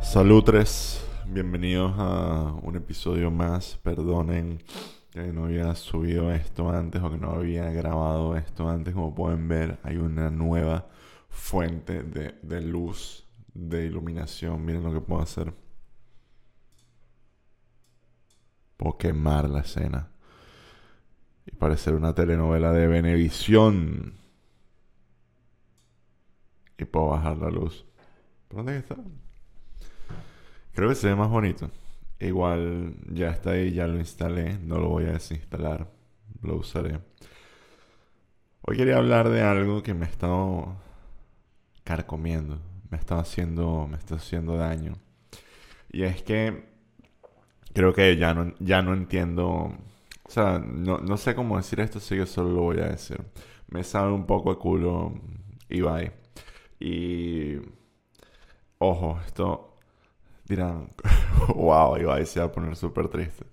Salutres, bienvenidos a un episodio más. Perdonen que no había subido esto antes o que no había grabado esto antes. Como pueden ver, hay una nueva fuente de, luz, de iluminación. Miren lo que puedo hacer. Puedo quemar la escena y parecer una telenovela de Benevisión. Y puedo bajar la luz. ¿Por dónde está? Creo que se ve más bonito. Igual ya está ahí, ya lo instalé. No lo voy a desinstalar. Lo usaré. Hoy quería hablar de algo que me ha estado carcomiendo. Me está haciendo, me está haciendo daño. Y es que creo que ya no, ya no entiendo. O sea, no, no sé cómo decir esto, así que solo lo voy a decir. Me sabe un poco a culo Ibai. Y. Ojo, esto dirán, wow, Ibai se va a poner súper triste.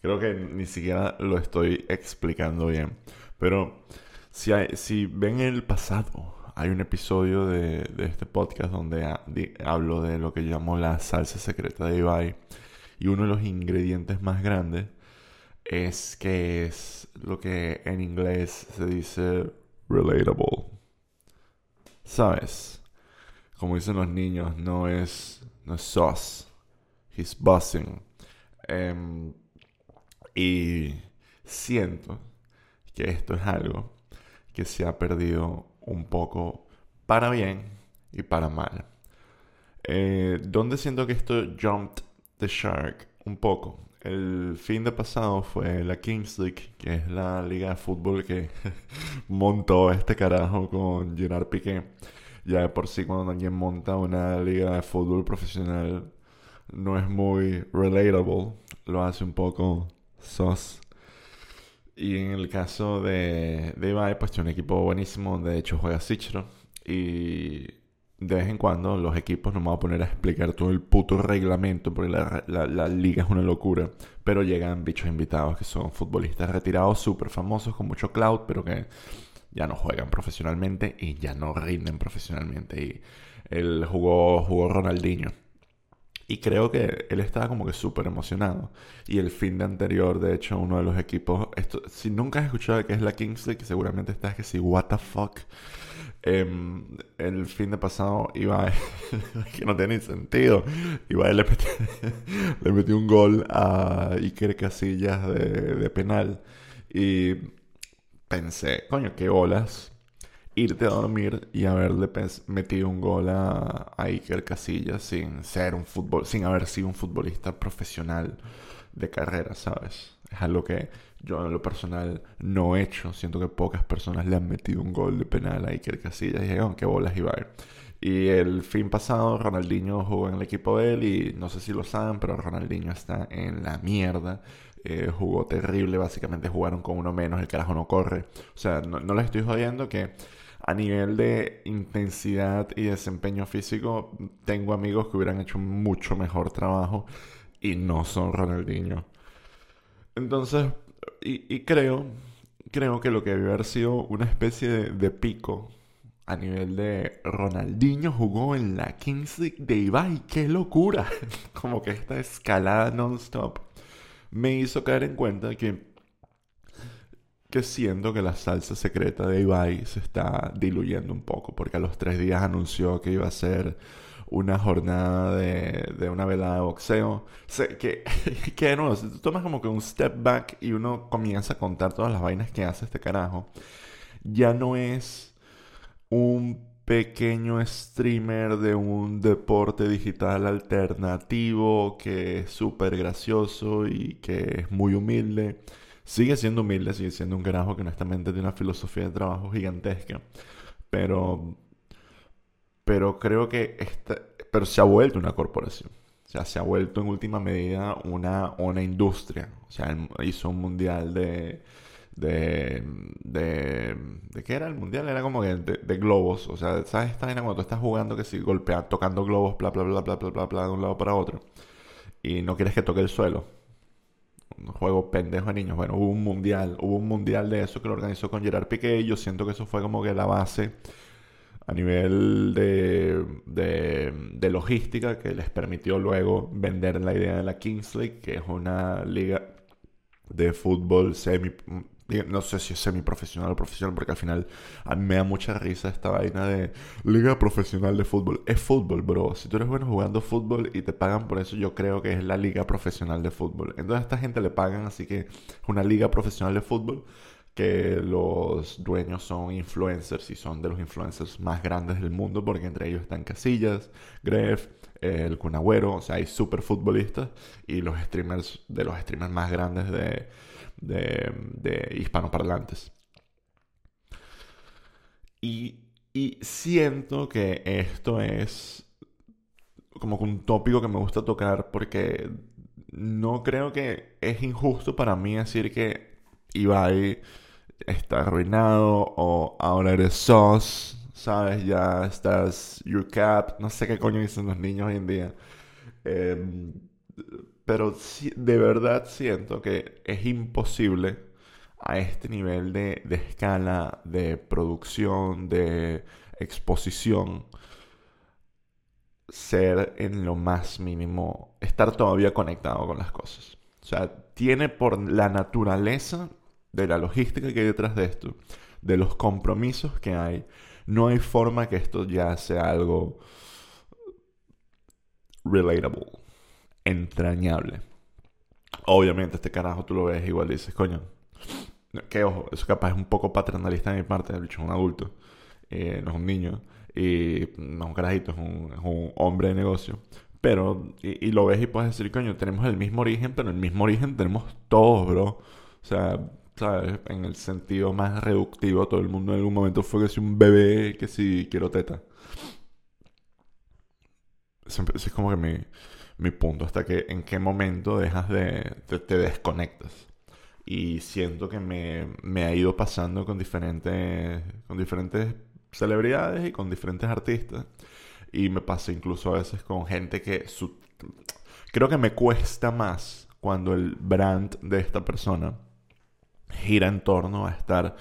Creo que ni siquiera lo estoy explicando bien. Pero si, si ven el pasado, hay un episodio de, este podcast donde hablo de lo que llamo la salsa secreta de Ibai. Y uno de los ingredientes más grandes es que es lo que en inglés se dice relatable. ¿Sabes? Como dicen los niños, no es no es sauce. He's buzzing. Em, y siento que esto es algo que se ha perdido un poco para bien y para mal. Eh, ¿Dónde siento que esto jumped the shark? Un poco. El fin de pasado fue la Kings League, que es la liga de fútbol que montó este carajo con Gerard Piqué ya de por sí cuando alguien monta una liga de fútbol profesional no es muy relatable, lo hace un poco sos. Y en el caso de, de Ibai, pues tiene un equipo buenísimo, de hecho juega Cichro. Y de vez en cuando los equipos no me voy a poner a explicar todo el puto reglamento, porque la, la, liga es una locura. Pero llegan bichos invitados que son futbolistas retirados, súper famosos, con mucho cloud, pero que ya no juegan profesionalmente y ya no rinden profesionalmente. Y él jugó, jugó Ronaldinho. Y creo que él estaba como que súper emocionado. Y el fin de anterior, de hecho, uno de los equipos. Esto, si nunca has escuchado que es la Kings League, seguramente estás que si, what the fuck. Em, el fin de pasado iba que no tiene sentido. Iba metió, le metió un gol a Iker Casillas de, penal. Y pensé, coño, qué olas irte a dormir y haberle metido un gol a, Iker Casillas sin ser un fútbol, sin haber sido un futbolista profesional de carrera, ¿sabes? Es algo que yo en lo personal no he hecho. Siento que pocas personas le han metido un gol de penal a Iker Casillas y dije, oh, qué bolas iba a Y el fin pasado Ronaldinho jugó en el equipo de él y no sé si lo saben, pero Ronaldinho está en la mierda. Eh, jugó terrible, básicamente jugaron con uno menos, el carajo no corre. O sea, no, les estoy jodiendo que a nivel de intensidad y desempeño físico, tengo amigos que hubieran hecho mucho mejor trabajo y no son Ronaldinho. Entonces, y, creo, creo que lo que debe haber sido una especie de, de pico a nivel de Ronaldinho jugó en la Kings League de Ibai. ¡Qué locura! Como que esta escalada non-stop me hizo caer en cuenta que, que siento que la salsa secreta de Ibai se está diluyendo un poco, porque a los tres días anunció que iba a ser una jornada de, de una velada de boxeo. que, que no, si tú tomas como que un step back y uno comienza a contar todas las vainas que hace este carajo, ya no es un pequeño streamer de un deporte digital alternativo que es súper gracioso y que es muy humilde. Sigue siendo humilde, sigue siendo un carajo que honestamente tiene una filosofía de trabajo gigantesca. Pero, pero creo que esta, pero se ha vuelto una corporación. O sea, se ha vuelto en última medida una, una industria. O sea, hizo un mundial de, de, de, de qué era el mundial, era como que de, globos, o sea, ¿sabes esta vaina cuando tú estás jugando que si golpea, tocando globos, bla, bla, bla, bla, bla, bla, bla, de un lado para otro, y no quieres que toque el suelo? Juego pendejo de niños. Bueno, hubo un mundial, hubo un mundial de eso que lo organizó con Gerard Piqué y yo siento que eso fue como que la base a nivel de, de, logística que les permitió luego vender la idea de la Kings League, que es una liga de fútbol semi no sé si es semiprofesional o profesional, porque al final a mí me da mucha risa esta vaina de liga profesional de fútbol. Es fútbol, bro. Si tú eres bueno jugando fútbol y te pagan por eso, yo creo que es la liga profesional de fútbol. Entonces a esta gente le pagan, así que es una liga profesional de fútbol que los dueños son influencers y son de los influencers más grandes del mundo, porque entre ellos están Casillas, Gref, el Cunagüero, o sea, hay super futbolistas y los streamers de los streamers más grandes de de, de hispanoparlantes. Y, y siento que esto es como un tópico que me gusta tocar porque no creo que es injusto para mí decir que Ibai está arruinado o ahora eres SOS, ¿sabes? Ya estás your cap, no sé qué coño dicen los niños hoy en día. Eh, pero de verdad siento que es imposible a este nivel de, escala, de producción, de exposición, ser en lo más mínimo, estar todavía conectado con las cosas. O sea, tiene por la naturaleza de la logística que hay detrás de esto, de los compromisos que hay, no hay forma que esto ya sea algo relatable entrañable. Obviamente, este carajo tú lo ves igual dices, coño, que ojo, eso capaz es un poco paternalista de mi parte, el bicho es un adulto, eh, no es un niño, y no es un carajito, es un, hombre de negocio. Pero, y, lo ves y puedes decir, coño, tenemos el mismo origen, pero el mismo origen tenemos todos, bro. O sea, ¿sabes? En el sentido más reductivo, todo el mundo en algún momento fue que si un bebé, que si quiero teta. Es como que me mi punto, hasta que en qué momento dejas de, te, desconectas. Y siento que me, me, ha ido pasando con diferentes, con diferentes celebridades y con diferentes artistas. Y me pasa incluso a veces con gente que su, creo que me cuesta más cuando el brand de esta persona gira en torno a estar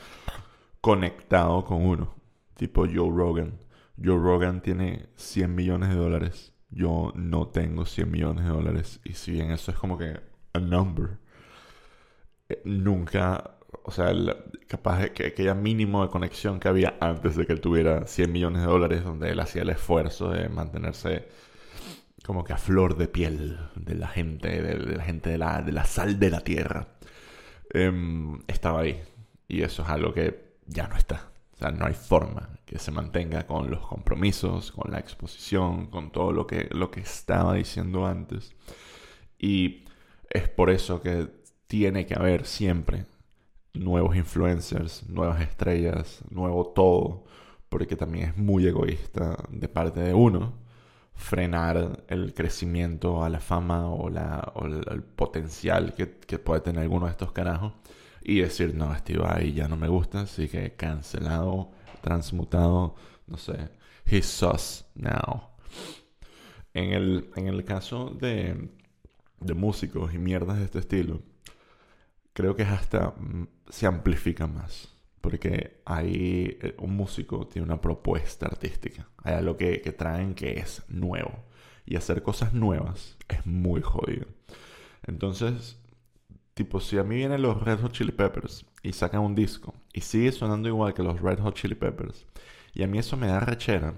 conectado con uno. Tipo Joe Rogan. Joe Rogan tiene 100 millones de dólares yo no tengo 100 millones de dólares. Y si bien eso es como que a number, eh, nunca, o sea, capaz de que aquella mínimo de conexión que había antes de que él tuviera 100 millones de dólares, donde él hacía el esfuerzo de mantenerse como que a flor de piel de la gente, de, la gente de la, de la, sal de la tierra, em, estaba ahí. Y eso es algo que ya no está sea, no hay forma que se mantenga con los compromisos, con la exposición, con todo lo que, lo que estaba diciendo antes. Y es por eso que tiene que haber siempre nuevos influencers, nuevas estrellas, nuevo todo, porque también es muy egoísta de parte de uno frenar el crecimiento a la fama o, la, el, potencial que, que puede tener alguno de estos carajos y decir, no, este ahí ya no me gusta, así que cancelado, transmutado, no sé, he's sus now. En el, en el caso de, de músicos y mierdas de este estilo, creo que hasta mm, se amplifica más. Porque hay eh, un músico tiene una propuesta artística. Hay algo que, que traen que es nuevo. Y hacer cosas nuevas es muy jodido. Entonces, Tipo, si a mí vienen los Red Hot Chili Peppers y sacan un disco y sigue sonando igual que los Red Hot Chili Peppers y a mí eso me da rechera,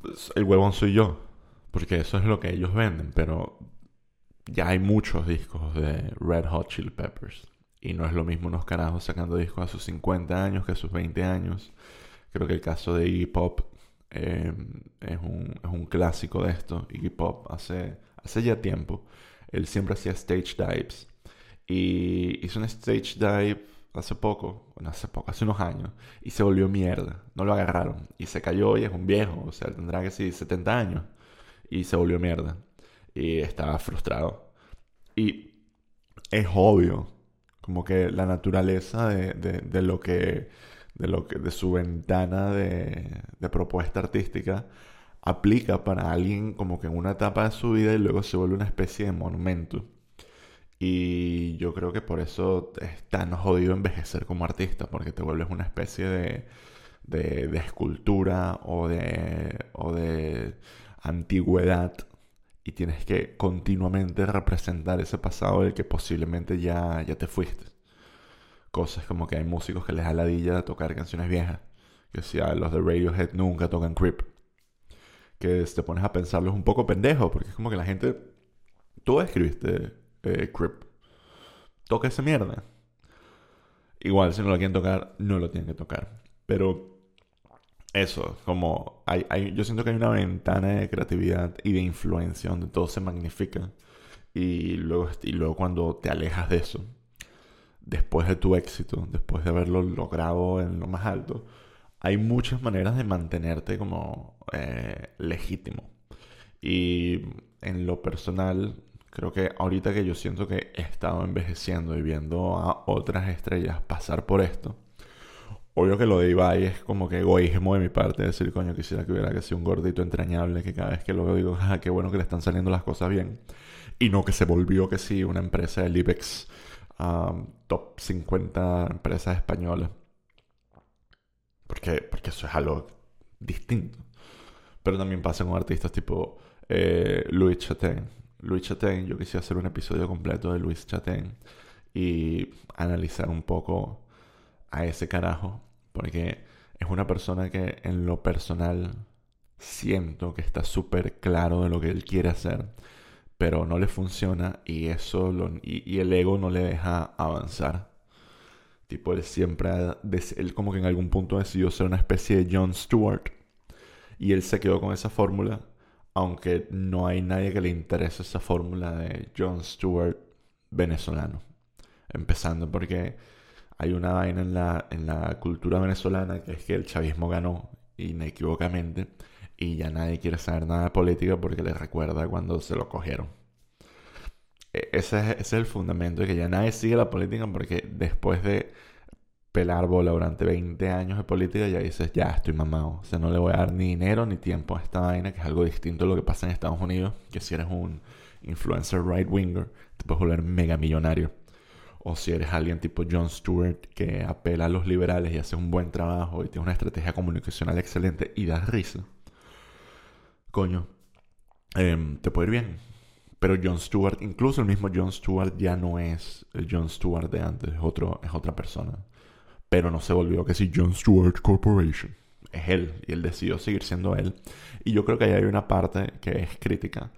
pues, el huevón soy yo, porque eso es lo que ellos venden, pero ya hay muchos discos de Red Hot Chili Peppers y no es lo mismo unos carajos sacando discos a sus 50 años que a sus 20 años. Creo que el caso de Iggy Pop eh, es, un, es, un, clásico de esto. Iggy Pop hace, hace ya tiempo él siempre hacía stage dives. Y hizo un stage dive hace poco, bueno, hace poco, hace unos años, y se volvió mierda. No lo agarraron. Y se cayó y es un viejo, o sea, tendrá que ser 70 años. Y se volvió mierda. Y estaba frustrado. Y es obvio, como que la naturaleza de, de, lo que de lo que de su ventana de, de propuesta artística aplica para alguien como que en una etapa de su vida y luego se vuelve una especie de monumento. Y yo creo que por eso es tan jodido envejecer como artista, porque te vuelves una especie de, de, de escultura o de, o de antigüedad y tienes que continuamente representar ese pasado del que posiblemente ya, ya te fuiste. Cosas como que hay músicos que les da ladilla tocar canciones viejas. Que si a los de Radiohead nunca tocan Creep. Que te pones a pensarlo es un poco pendejo, porque es como que la gente. Tú escribiste eh, Creep. Toca esa mierda. Igual, si no lo quieren tocar, no lo tienen que tocar. Pero eso, como hay, hay, yo siento que hay una ventana de creatividad y de influencia donde todo se magnifica. Y luego, y luego cuando te alejas de eso, después de tu éxito, después de haberlo logrado en lo más alto, hay muchas maneras de mantenerte como eh, legítimo. Y en lo personal, creo que ahorita que yo siento que he estado envejeciendo y viendo a otras estrellas pasar por esto, Obvio que lo de Ibai es como que egoísmo de mi parte, decir, coño, quisiera que hubiera que ser un gordito entrañable, que cada vez que lo veo digo, ah, qué bueno que le están saliendo las cosas bien. Y no que se volvió que sí, una empresa del IBEX, top 50 empresas españolas. Porque, porque eso es algo distinto. Pero también pasa con artistas tipo eh, Luis Chaten. Luis Chaten, yo quisiera hacer un episodio completo de Luis Chaten y analizar un poco a ese carajo, porque es una persona que en lo personal siento que está súper claro de lo que él quiere hacer, pero no le funciona y eso y, el ego no le deja avanzar. Tipo, él siempre, él como que en algún punto decidió ser una especie de Jon Stewart y él se quedó con esa fórmula, aunque no hay nadie que le interese esa fórmula de Jon Stewart venezolano. Empezando porque hay una vaina en la, en la cultura venezolana que es que el chavismo ganó inequívocamente y ya nadie quiere saber nada de política porque le recuerda cuando se lo cogieron. E, ese es, el fundamento de que ya nadie sigue la política porque después de pelar bola durante 20 años de política ya dices, ya estoy mamado. O sea, no le voy a dar ni dinero ni tiempo a esta vaina, que es algo distinto a lo que pasa en Estados Unidos, que si eres un influencer right-winger, te puedes volver mega millonario o si eres alguien tipo Jon Stewart que apela a los liberales y hace un buen trabajo y tiene una estrategia comunicacional excelente y das risa, coño, em, te puede ir bien. Pero Jon Stewart, incluso el mismo Jon Stewart ya no es el Jon Stewart de antes, es, otro, es otra persona. Pero no se volvió que si Jon Stewart Corporation. Es él y él decidió seguir siendo él. Y yo creo que ahí hay una parte que es crítica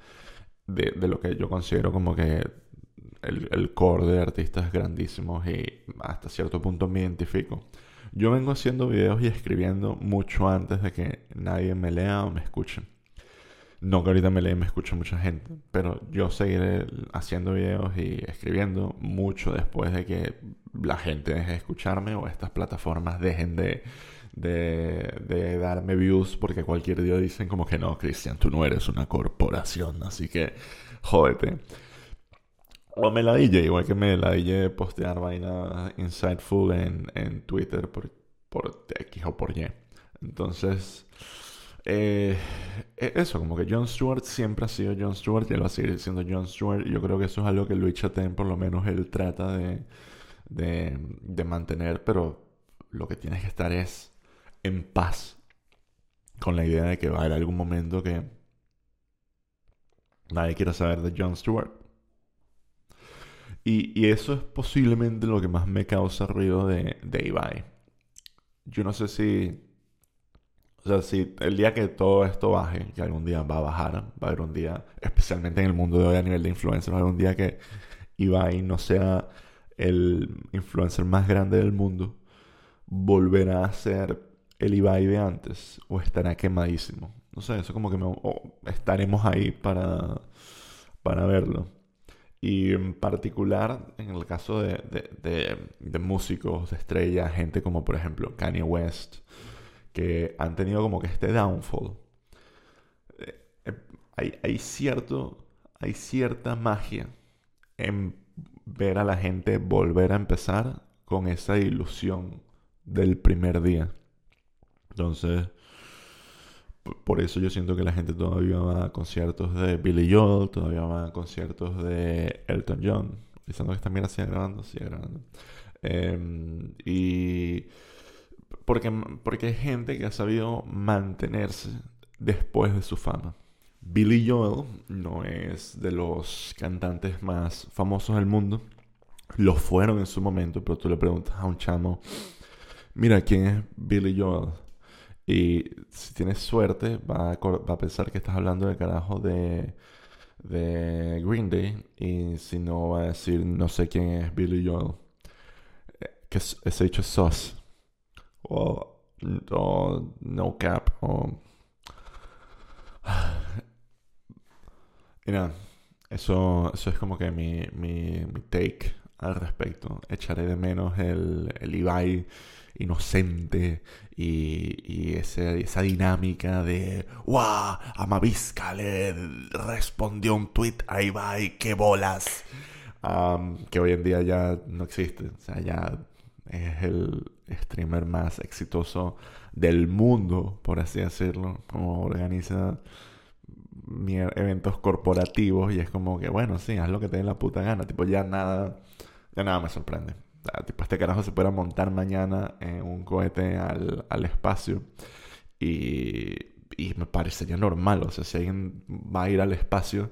de, de lo que yo considero como que el, core de artistas grandísimos y hasta cierto punto me identifico. Yo vengo haciendo videos y escribiendo mucho antes de que nadie me lea o me escuche. No que ahorita me lea y me escuche mucha gente, pero yo seguiré haciendo videos y escribiendo mucho después de que la gente deje de escucharme o estas plataformas dejen de, de, de, darme views porque cualquier día dicen como que no, Cristian, tú no eres una corporación, así que jódete. O me la DJ, igual que me la DJ postear vaina insightful en, en Twitter por, por X o por Y. Entonces, eh, eso, como que Jon Stewart siempre ha sido Jon Stewart y él va a seguir siendo Jon Stewart. Y yo creo que eso es algo que Luis Chaten, por lo menos, él trata de, de, de mantener, pero lo que tienes que estar es en paz con la idea de que va a haber algún momento que nadie quiera saber de Jon Stewart. Y, eso es posiblemente lo que más me causa ruido de, de Ibai. Yo no sé si. O sea, si el día que todo esto baje, que algún día va a bajar, va a haber un día, especialmente en el mundo de hoy a nivel de influencers, va a haber un día que Ibai no sea el influencer más grande del mundo, volverá a ser el Ibai de antes o estará quemadísimo. No sé, eso como que me, estaremos ahí para, para verlo. Y en particular, en el caso de, de, músicos, de estrellas, gente como por ejemplo Kanye West, que han tenido como que este downfall. Eh, eh, hay, hay, cierto, hay cierta magia en ver a la gente volver a empezar con esa ilusión del primer día. Entonces, por eso yo siento que la gente todavía va a conciertos de Billy Joel, todavía va a conciertos de Elton John. Diciendo que también sigue grabando, sigue grabando. Em, y porque, porque hay gente que ha sabido mantenerse después de su fama. Billy Joel no es de los cantantes más famosos del mundo. Lo fueron en su momento, pero tú le preguntas a un chamo, mira, ¿quién es Billy Joel? Y si tienes suerte, va a, va a pensar que estás hablando del carajo de, de Green Day. Y si no, va a decir, no sé quién es Billy Joel. Eh, que ese hecho es Sauce. O, No Cap. O Mira, eso, eso es como que mi, mi, mi take al respecto. Echaré de menos el, el Ibai inocente y, y ese, esa dinámica de ¡Wow! Amavisca le respondió un tweet a Ibai, ¡qué bolas! que hoy en día ya no existe. O sea, ya es el streamer más exitoso del mundo, por así decirlo. Como organiza eventos corporativos y es como que, bueno, sí, haz lo que te dé la puta gana. Tipo, ya nada, ya nada me sorprende. tipo, este carajo se puede montar mañana en un cohete al, al espacio y, y me parecería normal. O sea, si alguien va a ir al espacio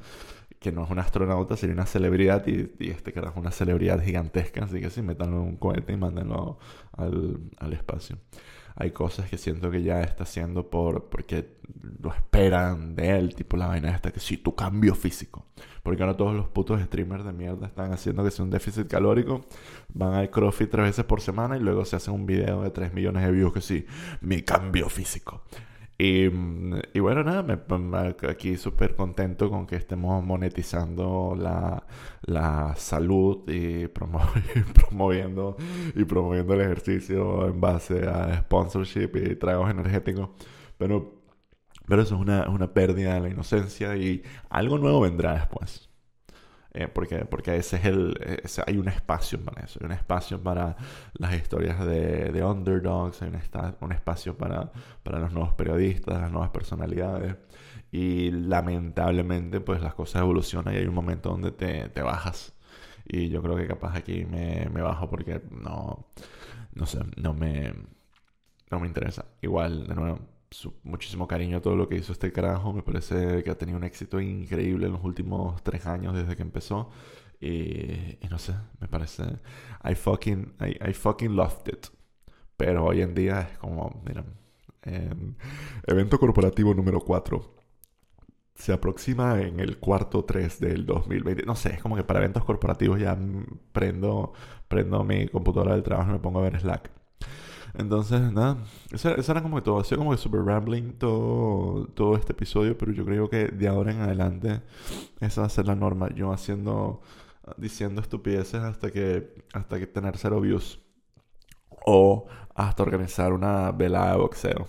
que no es un astronauta, sería una celebridad y, este carajo es una celebridad gigantesca, así que sí, metanlo en un cohete y mándenlo al, al espacio hay cosas que siento que ya está haciendo por, porque lo esperan de él, tipo la vaina esta, que sí, tu cambio físico. Porque ahora todos los putos streamers de mierda están haciendo que sea un déficit calórico, van al CrossFit tres veces por semana y luego se hacen un video de 3 millones de views que sí, mi cambio físico. Y, y, bueno, nada, me, aquí súper contento con que estemos monetizando la, la salud y, promoviendo, y promoviendo el ejercicio en base a sponsorship y tragos energéticos. Pero, pero eso es una, una pérdida de la inocencia y algo nuevo vendrá después. Eh, porque, porque ese es el, hay un espacio para eso, hay un espacio para las historias de, de underdogs, hay un, un espacio para, para los nuevos periodistas, las nuevas personalidades. Y lamentablemente, pues las cosas evolucionan y hay un momento donde te, te bajas. Y yo creo que capaz aquí me, me bajo porque no, no sé, no me, no me interesa. Igual, de nuevo, muchísimo cariño a todo lo que hizo este carajo. Me parece que ha tenido un éxito increíble en los últimos tres años desde que empezó. Y, no sé, me parece. I fucking, I, fucking loved it. Pero hoy en día es como, miren, em, evento corporativo número 4. Se aproxima en el cuarto 3 del 2020. No sé, es como que para eventos corporativos ya prendo, prendo mi computadora del trabajo y me pongo a ver Slack. Entonces, nada, eso, era como que todo, hacía como que super rambling todo, todo este episodio, pero yo creo que de ahora en adelante esa va a ser la norma. Yo haciendo, diciendo estupideces hasta que, hasta que tener cero views. O hasta organizar una velada de boxeo.